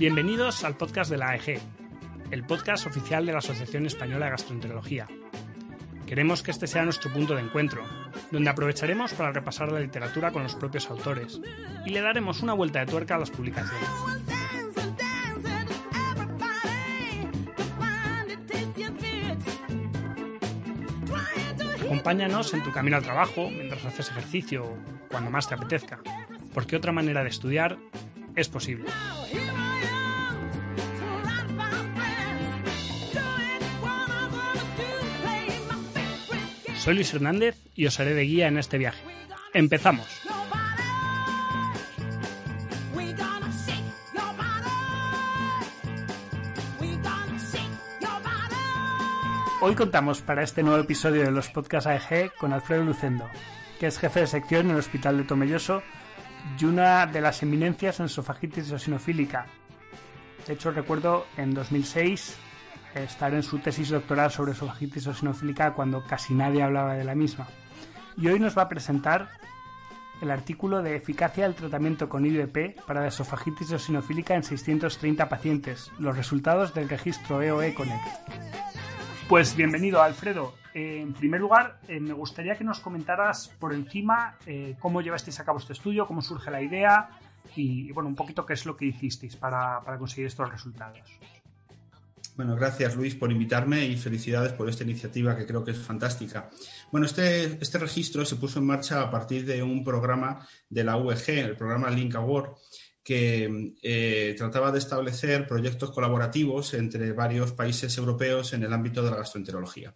Bienvenidos al podcast de la AEG, el podcast oficial de la Asociación Española de Gastroenterología. Queremos que este sea nuestro punto de encuentro, donde aprovecharemos para repasar la literatura con los propios autores y le daremos una vuelta de tuerca a las publicaciones. Acompáñanos en tu camino al trabajo, mientras haces ejercicio o cuando más te apetezca, porque otra manera de estudiar es posible. Soy Luis Hernández y os haré de guía en este viaje. ¡Empezamos! Hoy contamos para este nuevo episodio de los podcasts AEG con Alfredo Lucendo, que es jefe de sección en el Hospital de Tomelloso y una de las eminencias en esofagitis eosinofílica. De hecho, recuerdo en 2006 estar en su tesis doctoral sobre esofagitis eosinofílica cuando casi nadie hablaba de la misma. Y hoy nos va a presentar el artículo de eficacia del tratamiento con IVP para la esofagitis eosinofílica en 630 pacientes, los resultados del registro E EOE Connect. Pues bienvenido, Alfredo. Eh, en primer lugar, eh, me gustaría que nos comentaras por encima eh, cómo llevasteis a cabo este estudio, cómo surge la idea y, bueno, un poquito qué es lo que hicisteis para, para conseguir estos resultados. Bueno, gracias Luis por invitarme y felicidades por esta iniciativa que creo que es fantástica. Bueno, este, este registro se puso en marcha a partir de un programa de la UEG, el programa Link Award, que eh, trataba de establecer proyectos colaborativos entre varios países europeos en el ámbito de la gastroenterología.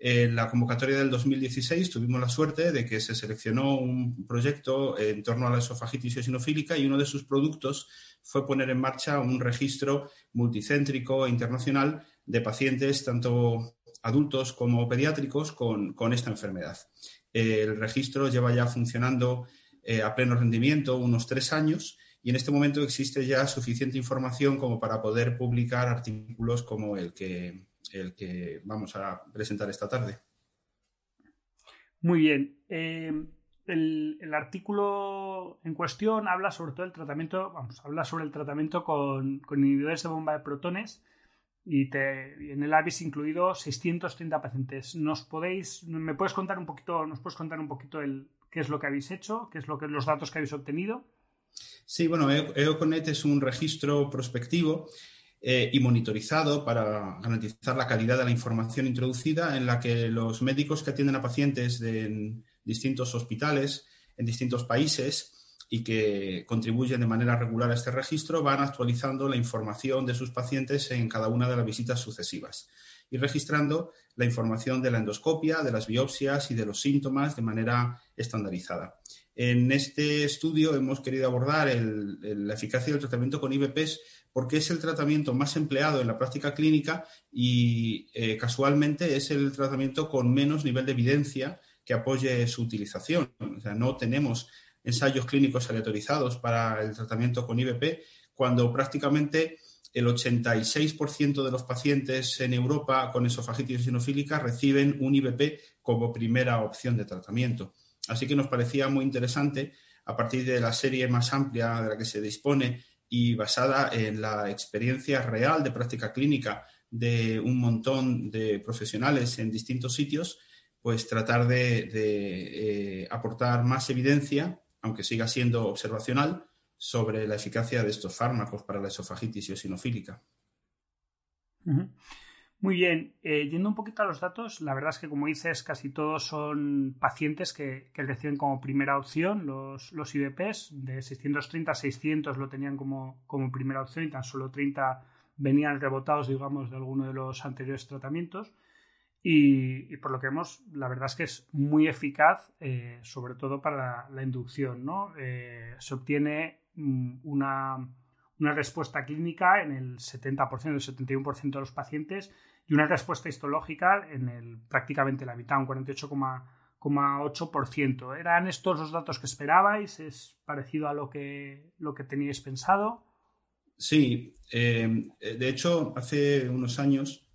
En la convocatoria del 2016 tuvimos la suerte de que se seleccionó un proyecto en torno a la esofagitis eosinofílica y uno de sus productos fue poner en marcha un registro multicéntrico e internacional de pacientes, tanto adultos como pediátricos, con, con esta enfermedad. El registro lleva ya funcionando eh, a pleno rendimiento unos tres años y en este momento existe ya suficiente información como para poder publicar artículos como el que, el que vamos a presentar esta tarde. Muy bien. Eh, el, el, artículo en cuestión habla sobre todo el tratamiento, vamos, habla sobre el tratamiento con, con inhibidores de bomba de protones y, te, y en él habéis incluido 630 pacientes. ¿Nos podéis, me puedes contar un poquito, nos puedes contar un poquito el, qué es lo que habéis hecho, qué es lo que los datos que habéis obtenido? Sí, bueno, EOCONET es un registro prospectivo eh, y monitorizado para garantizar la calidad de la información introducida en la que los médicos que atienden a pacientes en distintos hospitales en distintos países y que contribuyen de manera regular a este registro van actualizando la información de sus pacientes en cada una de las visitas sucesivas y registrando la información de la endoscopia, de las biopsias y de los síntomas de manera estandarizada. En este estudio hemos querido abordar la eficacia del tratamiento con IVPs porque es el tratamiento más empleado en la práctica clínica y eh, casualmente es el tratamiento con menos nivel de evidencia que apoye su utilización. O sea, no tenemos ensayos clínicos aleatorizados para el tratamiento con IVP cuando prácticamente el 86% de los pacientes en Europa con esofagitis eosinofílica reciben un IVP como primera opción de tratamiento. Así que nos parecía muy interesante, a partir de la serie más amplia de la que se dispone y basada en la experiencia real de práctica clínica de un montón de profesionales en distintos sitios, pues tratar de, eh, aportar más evidencia, aunque siga siendo observacional, sobre la eficacia de estos fármacos para la esofagitis eosinofílica. Uh. Muy bien, eh, yendo un poquito a los datos, la verdad es que como dices, casi todos son pacientes que, que reciben como primera opción los, los, IVPs, de 630 a 600 lo tenían como, como, primera opción y tan solo 30 venían rebotados, digamos, de alguno de los anteriores tratamientos. Y, por lo que vemos, la verdad es que es muy eficaz, eh, sobre todo para la, la inducción. ¿no? Eh, se obtiene mm, una, una respuesta clínica en el 70%, el 71% de los pacientes y una respuesta histológica en el prácticamente la mitad, un 48,8%. ¿Eran estos los datos que esperabais? ¿Es parecido a lo que, lo que teníais pensado? Sí, eh, de hecho, hace unos años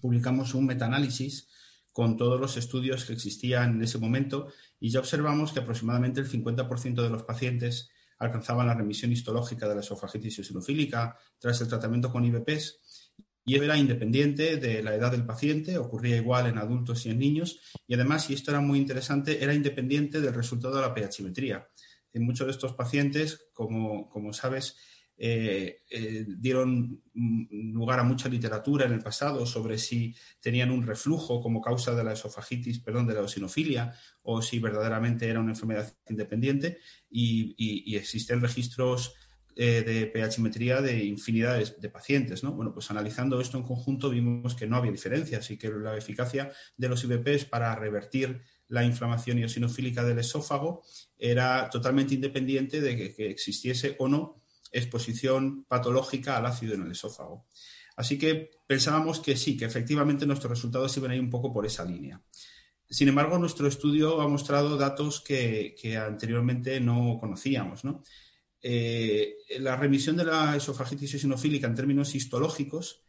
publicamos un metaanálisis con todos los estudios que existían en ese momento y ya observamos que aproximadamente el 50% de los pacientes alcanzaban la remisión histológica de la esofagitis eosinofílica tras el tratamiento con IBPs y era independiente de la edad del paciente, ocurría igual en adultos y en niños y además, y esto era muy interesante, era independiente del resultado de la pHimetría. En muchos de estos pacientes, como, como sabes, eh, eh, dieron lugar a mucha literatura en el pasado sobre si tenían un reflujo como causa de la esofagitis, perdón, de la eosinofilia, o si verdaderamente era una enfermedad independiente. Y, existen registros eh, de pHimetría de infinidad de, pacientes. ¿no? Bueno, pues analizando esto en conjunto vimos que no había diferencias y que la eficacia de los IBPs para revertir la inflamación eosinofílica del esófago era totalmente independiente de que existiese o no exposición patológica al ácido en el esófago. Así que pensábamos que sí, que efectivamente nuestros resultados iban a ir un poco por esa línea. Sin embargo, nuestro estudio ha mostrado datos que, anteriormente no conocíamos. ¿no? Eh, la remisión de la esofagitis eosinofílica en términos histológicos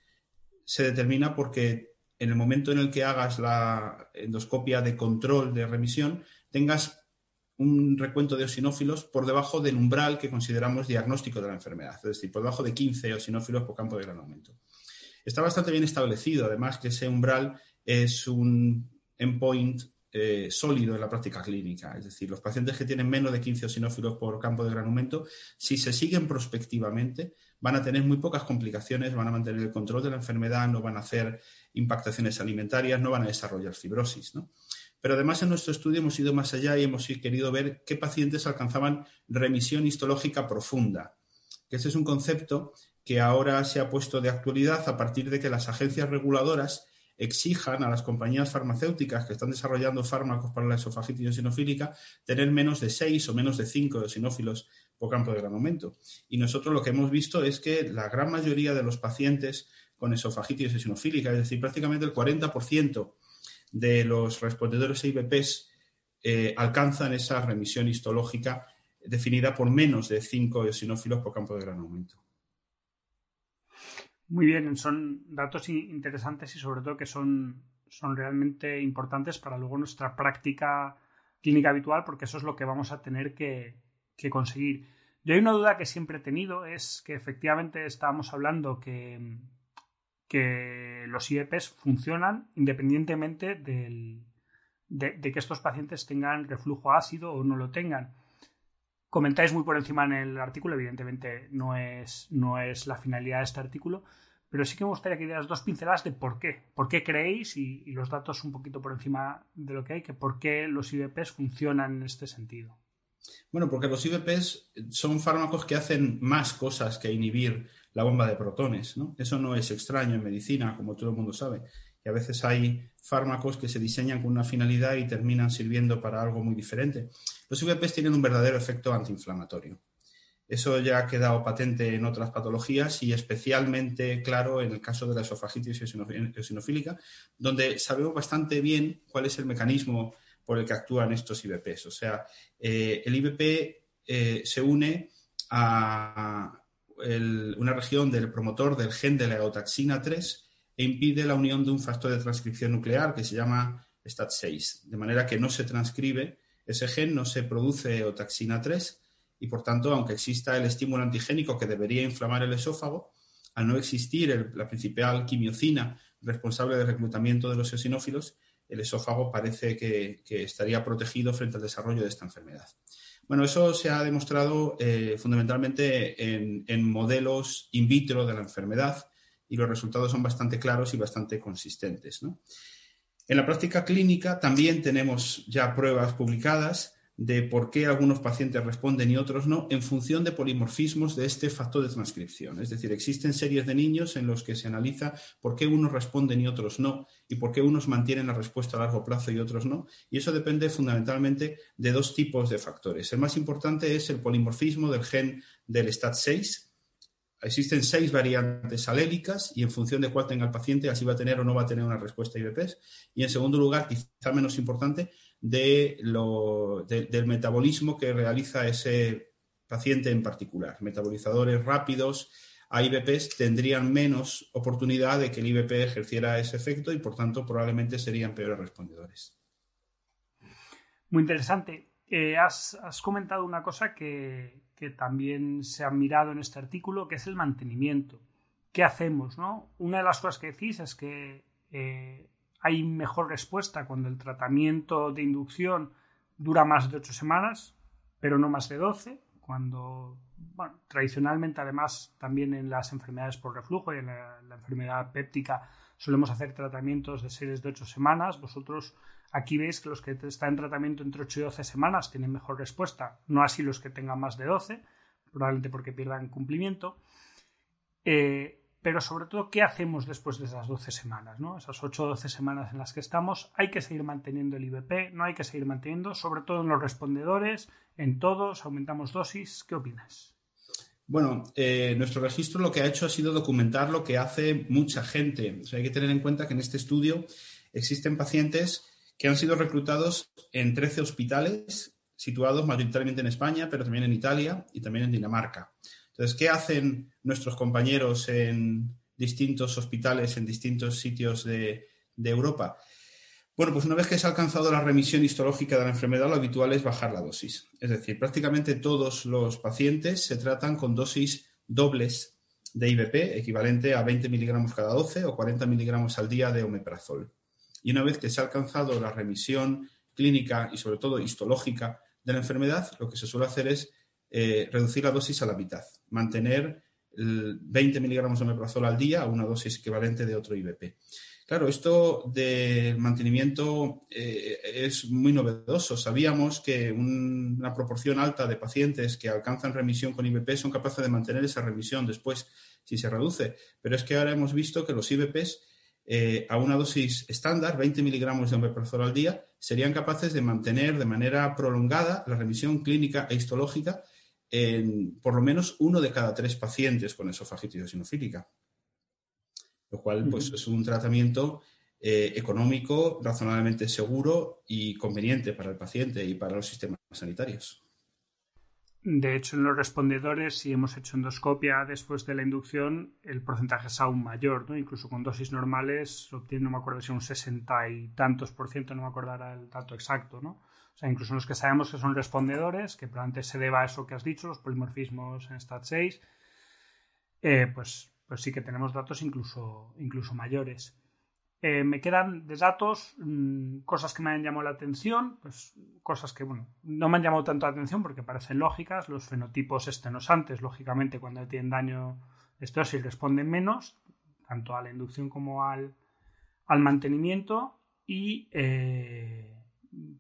se determina porque en el momento en el que hagas la endoscopia de control de remisión, tengas un recuento de eosinófilos por debajo del umbral que consideramos diagnóstico de la enfermedad, es decir, por debajo de 15 eosinófilos por campo de gran aumento. Está bastante bien establecido, además, que ese umbral es un endpoint eh, sólido en la práctica clínica. Es decir, los pacientes que tienen menos de 15 eosinófilos por campo de gran aumento, si se siguen prospectivamente, van a tener muy pocas complicaciones, van a mantener el control de la enfermedad, no van a hacer impactaciones alimentarias, no van a desarrollar fibrosis. ¿no? Pero además en nuestro estudio hemos ido más allá y hemos querido ver qué pacientes alcanzaban remisión histológica profunda, que ese es un concepto que ahora se ha puesto de actualidad a partir de que las agencias reguladoras exijan a las compañías farmacéuticas que están desarrollando fármacos para la esofagitis eosinofílica tener menos de 6 o menos de 5 eosinófilos por campo de gran aumento. Y nosotros lo que hemos visto es que la gran mayoría de los pacientes con esofagitis eosinofílica, es decir, prácticamente el 40% de los respondedores a IBPs eh, alcanzan esa remisión histológica definida por menos de 5 eosinófilos por campo de gran aumento. Muy bien, son datos interesantes y sobre todo que son, son realmente importantes para luego nuestra práctica clínica habitual porque eso es lo que vamos a tener que, que conseguir. Yo hay una duda que siempre he tenido, es que efectivamente estábamos hablando que, que los IEPs funcionan independientemente del, de, que estos pacientes tengan reflujo ácido o no lo tengan. Comentáis muy por encima en el artículo, evidentemente no es, no es la finalidad de este artículo, pero sí que me gustaría que dieras dos pinceladas de por qué. ¿Por qué creéis? Y, los datos un poquito por encima de lo que hay, que por qué los IBPs funcionan en este sentido. Bueno, porque los IBPs son fármacos que hacen más cosas que inhibir la bomba de protones, ¿no? Eso no es extraño en medicina, como todo el mundo sabe. Y a veces hay fármacos que se diseñan con una finalidad y terminan sirviendo para algo muy diferente. Los IBPs tienen un verdadero efecto antiinflamatorio. Eso ya ha quedado patente en otras patologías y especialmente claro en el caso de la esofagitis eosinofílica, donde sabemos bastante bien cuál es el mecanismo por el que actúan estos IBPs. O sea, eh, el IBP eh, se une a una región del promotor del gen de la eotaxina 3 e impide la unión de un factor de transcripción nuclear que se llama STAT6, de manera que no se transcribe ese gen, no se produce eotaxina 3 y por tanto, aunque exista el estímulo antigénico que debería inflamar el esófago, al no existir la principal quimiocina responsable del reclutamiento de los eosinófilos, el esófago parece que estaría protegido frente al desarrollo de esta enfermedad. Bueno, eso se ha demostrado eh, fundamentalmente en, modelos in vitro de la enfermedad y los resultados son bastante claros y bastante consistentes. En la práctica clínica también tenemos ya pruebas publicadas de por qué algunos pacientes responden y otros no, en función de polimorfismos de este factor de transcripción. Es decir, existen series de niños en los que se analiza por qué unos responden y otros no, y por qué unos mantienen la respuesta a largo plazo y otros no. Y eso depende fundamentalmente de dos tipos de factores. El más importante es el polimorfismo del gen del STAT6. Existen seis variantes alélicas y en función de cuál tenga el paciente, así va a tener o no va a tener una respuesta a. Y en segundo lugar, quizá menos importante, de del metabolismo que realiza ese paciente en particular. Metabolizadores rápidos a IBPs tendrían menos oportunidad de que el IBP ejerciera ese efecto y por tanto probablemente serían peores respondedores. Muy interesante. Eh, has, has comentado una cosa que, que también se ha mirado en este artículo, que es el mantenimiento. ¿Qué hacemos? No? Una de las cosas que decís es que eh, hay mejor respuesta cuando el tratamiento de inducción dura más de 8 semanas, pero no más de 12, cuando, tradicionalmente además también en las enfermedades por reflujo y en la, la enfermedad péptica solemos hacer tratamientos de series de 8 semanas. Vosotros aquí veis que los que están en tratamiento entre 8 y 12 semanas tienen mejor respuesta, no así los que tengan más de 12, probablemente porque pierdan cumplimiento. Eh, pero sobre todo, ¿qué hacemos después de esas 12 semanas? ¿no? Esas 8 o 12 semanas en las que estamos, hay que seguir manteniendo el IBP, no hay que seguir manteniendo, sobre todo en los respondedores, en todos, aumentamos dosis. ¿Qué opinas? Bueno, eh, nuestro registro lo que ha hecho ha sido documentar lo que hace mucha gente. Hay que tener en cuenta que en este estudio existen pacientes que han sido reclutados en 13 hospitales situados mayoritariamente en España, pero también en Italia y también en Dinamarca. Entonces, ¿qué hacen nuestros compañeros en distintos hospitales, en distintos sitios de, Europa? Bueno, pues una vez que se ha alcanzado la remisión histológica de la enfermedad, lo habitual es bajar la dosis. Es decir, prácticamente todos los pacientes se tratan con dosis dobles de IBP, equivalente a 20 miligramos cada 12 o 40 miligramos al día de omeprazol. Y una vez que se ha alcanzado la remisión clínica y sobre todo histológica de la enfermedad, lo que se suele hacer es eh, reducir la dosis a la mitad, mantener el 20 miligramos de omeprazol al día a una dosis equivalente de otro IBP. Claro, esto del mantenimiento eh, es muy novedoso. Sabíamos que un- una proporción alta de pacientes que alcanzan remisión con IBP son capaces de mantener esa remisión después si se reduce. Pero es que ahora hemos visto que los IBPs eh, a una dosis estándar, 20 miligramos de omeprazol al día, serían capaces de mantener de manera prolongada la remisión clínica e histológica en por lo menos uno de cada tres pacientes con esofagitis eosinofílica lo cual pues, es un tratamiento eh, económico, razonablemente seguro y conveniente para el paciente y para los sistemas sanitarios. De hecho, en los respondedores, si hemos hecho endoscopia después de la inducción, el porcentaje es aún mayor, ¿no? Incluso con dosis normales obtiene, no me acuerdo si un 60 y tantos por ciento, no me acuerdo ahora el dato exacto, ¿no? O sea, incluso los que sabemos que son respondedores, que probablemente se deba a eso que has dicho, los polimorfismos en STAT6, eh, pues, pues sí que tenemos datos incluso, incluso mayores. Eh, me quedan de datos mmm, cosas que me han llamado la atención, pues cosas que, bueno, no me han llamado tanto la atención porque parecen lógicas. Los fenotipos estenosantes, lógicamente, cuando tienen daño de esterosis responden menos, tanto a la inducción como al, al mantenimiento. Y eh,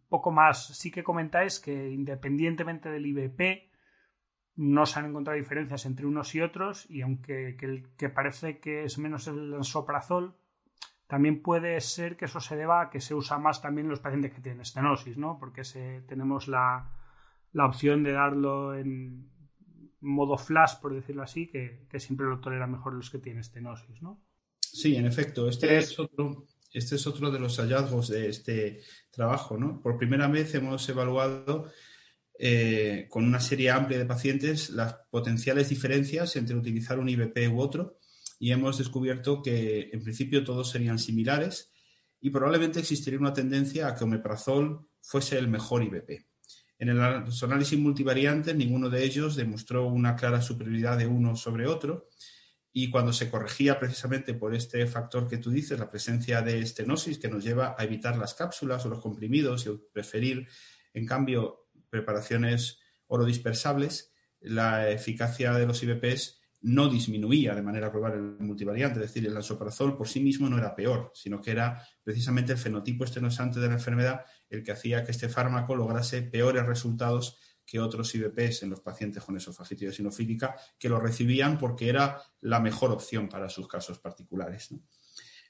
poco más, sí que comentáis que independientemente del IBP, no se han encontrado diferencias entre unos y otros, y aunque que, el, que parece que es menos el soprazol, también puede ser que eso se deba a que se usa más también en los pacientes que tienen estenosis, ¿no? Porque se, tenemos la, la, opción de darlo en modo flash, por decirlo así, que, que, siempre lo toleran mejor los que tienen estenosis, ¿no? Sí, en efecto. Este es, otro, este es otro de los hallazgos de este trabajo, ¿no? Por primera vez hemos evaluado eh, con una serie amplia de pacientes las potenciales diferencias entre utilizar un IBP u otro y hemos descubierto que en principio todos serían similares y probablemente existiría una tendencia a que omeprazol fuese el mejor IBP. En el, análisis multivariantes ninguno de ellos demostró una clara superioridad de uno sobre otro y cuando se corregía precisamente por este factor que tú dices, la presencia de estenosis que nos lleva a evitar las cápsulas o los comprimidos y preferir en cambio preparaciones orodispersables, la eficacia de los IBPs no disminuía de manera global el multivariante, es decir, el lansoprazol por sí mismo no era peor, sino que era precisamente el fenotipo estenosante de la enfermedad el que hacía que este fármaco lograse peores resultados que otros IBPs en los pacientes con esofagitis eosinofílica que lo recibían porque era la mejor opción para sus casos particulares.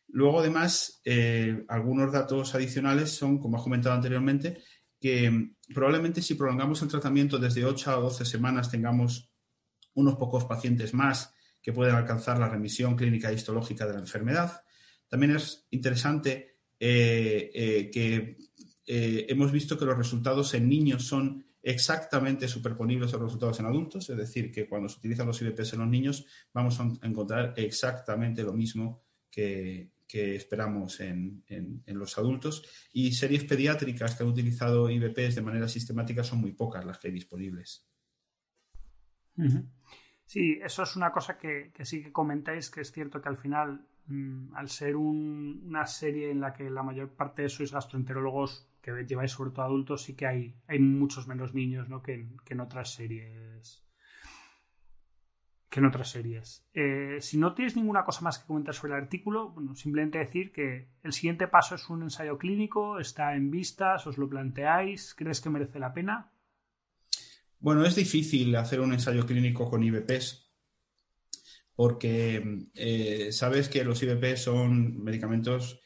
Luego, además, eh, algunos datos adicionales son, como he comentado anteriormente, que mm, probablemente si prolongamos el tratamiento desde 8 a 12 semanas tengamos unos pocos pacientes más que pueden alcanzar la remisión clínica histológica de la enfermedad. También es interesante eh, eh, que hemos visto que los resultados en niños son exactamente superponibles a los resultados en adultos, es decir, que cuando se utilizan los IBPs en los niños vamos a encontrar exactamente lo mismo que, esperamos en, los adultos. Y series pediátricas que han utilizado IBPs de manera sistemática son muy pocas las que hay disponibles. Sí, eso es una cosa que, sí que comentáis, que es cierto que al final, mmm, al ser un, una serie en la que la mayor parte sois gastroenterólogos que lleváis sobre todo adultos, sí que hay, hay muchos menos niños ¿no? que, en, que en otras series que en otras series. Eh, si no tienes ninguna cosa más que comentar sobre el artículo, bueno, simplemente decir que el siguiente paso es un ensayo clínico, está en vistas, os lo planteáis, ¿crees que merece la pena? Bueno, es difícil hacer un ensayo clínico con IBPs porque eh, sabes que los IBPs son medicamentos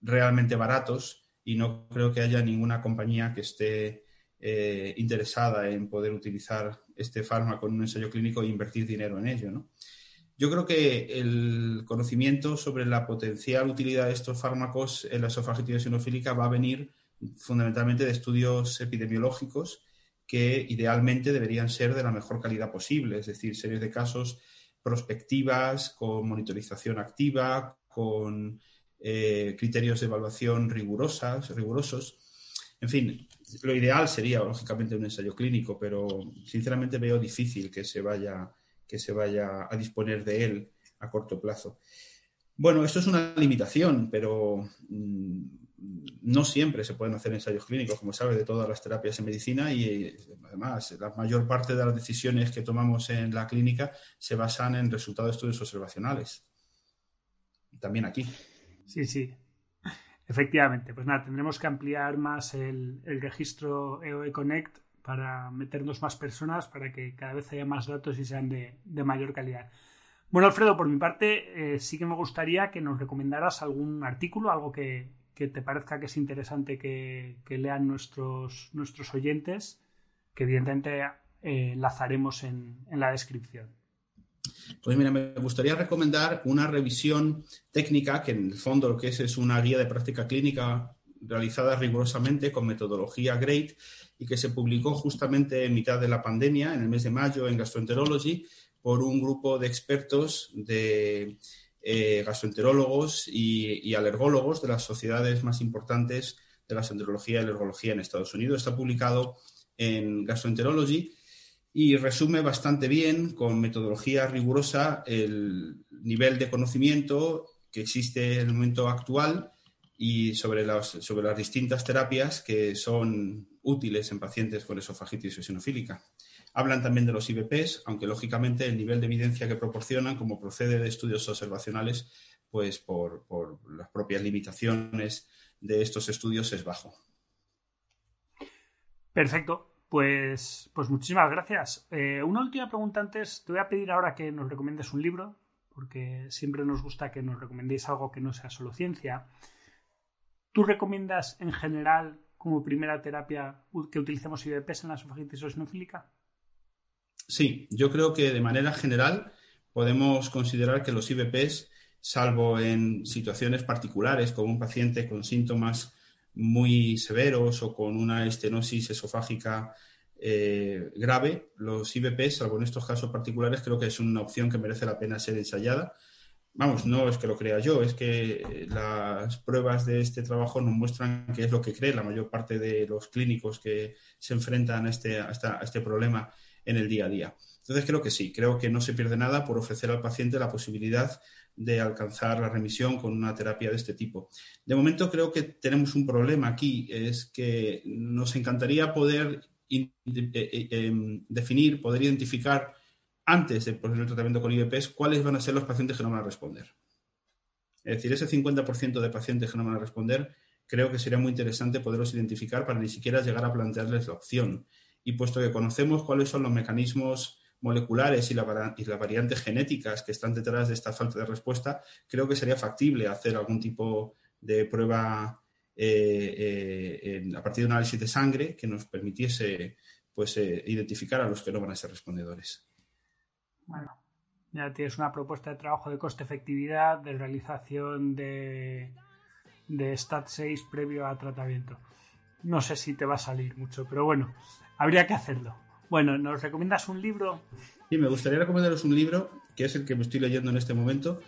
realmente baratos y no creo que haya ninguna compañía que esté eh, interesada en poder utilizar este fármaco en un ensayo clínico e invertir dinero en ello. ¿no? Yo creo que el conocimiento sobre la potencial utilidad de estos fármacos en la esofagitis eosinofílica va a venir fundamentalmente de estudios epidemiológicos que idealmente deberían ser de la mejor calidad posible, es decir, series de casos prospectivas, con monitorización activa, con eh, criterios de evaluación rigurosas, rigurosos. En fin, lo ideal sería, lógicamente, un ensayo clínico, pero sinceramente veo difícil que se vaya, que se vaya a disponer de él a corto plazo. Bueno, esto es una limitación, pero mmm, no siempre se pueden hacer ensayos clínicos, como sabes, de todas las terapias en medicina y además la mayor parte de las decisiones que tomamos en la clínica se basan en resultados de estudios observacionales. También aquí. Sí, sí. Efectivamente, pues nada, tendremos que ampliar más el, registro EOE Connect para meternos más personas, para que cada vez haya más datos y sean de, de mayor calidad. Bueno, Alfredo, por mi parte, eh, sí que me gustaría que nos recomendaras algún artículo, algo que, que te parezca que es interesante que, que lean nuestros, nuestros oyentes, que evidentemente eh, enlazaremos en, en la descripción. Pues mira, me gustaría recomendar una revisión técnica, que en el fondo lo que es es una guía de práctica clínica realizada rigurosamente con metodología GREAT y que se publicó justamente en mitad de la pandemia, en el mes de mayo, en Gastroenterology, por un grupo de expertos de eh, gastroenterólogos y, alergólogos de las sociedades más importantes de la gastroenterología y alergología en Estados Unidos. Está publicado en Gastroenterology y resume bastante bien, con metodología rigurosa, el nivel de conocimiento que existe en el momento actual y sobre las, sobre las distintas terapias que son útiles en pacientes con esofagitis eosinofílica. Hablan también de los IBPs, aunque lógicamente el nivel de evidencia que proporcionan, como procede de estudios observacionales, pues por, por las propias limitaciones de estos estudios es bajo. Perfecto. Pues, pues muchísimas gracias. Eh, una última pregunta antes. Te voy a pedir ahora que nos recomiendes un libro, porque siempre nos gusta que nos recomendéis algo que no sea solo ciencia. ¿Tú recomiendas en general como primera terapia que utilicemos IBPs en la esofagitis eosinofílica? Sí, yo creo que de manera general podemos considerar que los IBPs, salvo en situaciones particulares, como un paciente con síntomas muy severos o con una estenosis esofágica eh, grave, los IBP, salvo en estos casos particulares, creo que es una opción que merece la pena ser ensayada. Vamos, no es que lo crea yo, es que las pruebas de este trabajo nos muestran que es lo que cree la mayor parte de los clínicos que se enfrentan a este, a este problema en el día a día. Entonces creo que sí, creo que no se pierde nada por ofrecer al paciente la posibilidad de alcanzar la remisión con una terapia de este tipo. De momento creo que tenemos un problema aquí, es que nos encantaría poder eh, eh, eh, definir, poder identificar antes de poner el tratamiento con IBPs cuáles van a ser los pacientes que no van a responder. Es decir, ese 50% de pacientes que no van a responder creo que sería muy interesante poderlos identificar para ni siquiera llegar a plantearles la opción. Y puesto que conocemos cuáles son los mecanismos moleculares y, la, las variantes genéticas que están detrás de esta falta de respuesta, creo que sería factible hacer algún tipo de prueba eh, eh, a partir de un análisis de sangre que nos permitiese pues, eh, identificar a los que no van a ser respondedores. Bueno, ya tienes una propuesta de trabajo de coste-efectividad, de realización de, de Stat 6 previo a tratamiento. No sé si te va a salir mucho, pero bueno, habría que hacerlo. Bueno, ¿nos recomiendas un libro? Y me gustaría recomendaros un libro, que es el que me estoy leyendo en este momento.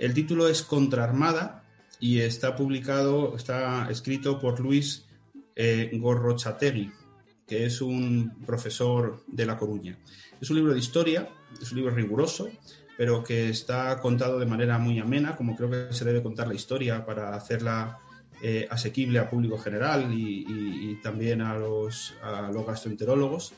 El título es Contraarmada y está publicado, está escrito por Luis eh, Gorrochategui, que es un profesor de La Coruña. Es un libro de historia, es un libro riguroso, pero que está contado de manera muy amena, como creo que se debe contar la historia para hacerla eh, asequible al público general y, también a los gastroenterólogos.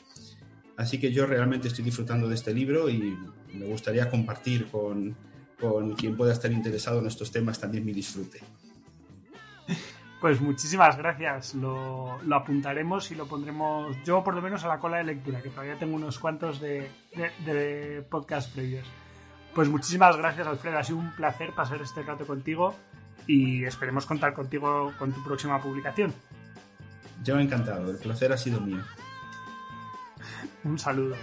Así que yo realmente estoy disfrutando de este libro y me gustaría compartir con, con quien pueda estar interesado en estos temas también mi disfrute. Pues muchísimas gracias. Lo, lo apuntaremos y lo pondremos yo por lo menos a la cola de lectura, que todavía tengo unos cuantos de, de, de podcast previos. Pues muchísimas gracias, Alfredo. Ha sido un placer pasar este rato contigo y esperemos contar contigo con tu próxima publicación. Yo encantado, el placer ha sido mío. Un saludo.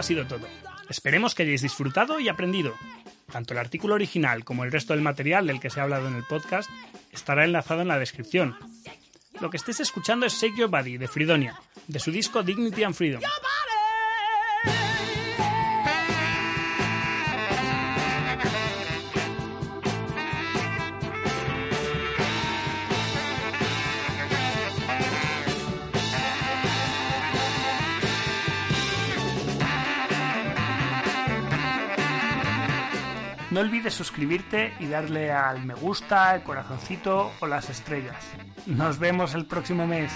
Ha sido todo. Esperemos que hayáis disfrutado y aprendido. Tanto el artículo original como el resto del material del que se ha hablado en el podcast estará enlazado en la descripción. Lo que estéis escuchando es Shake Your Body de Fridonia, de su disco Dignity and Freedom. No olvides suscribirte y darle al me gusta, el corazoncito o las estrellas. Nos vemos el próximo mes.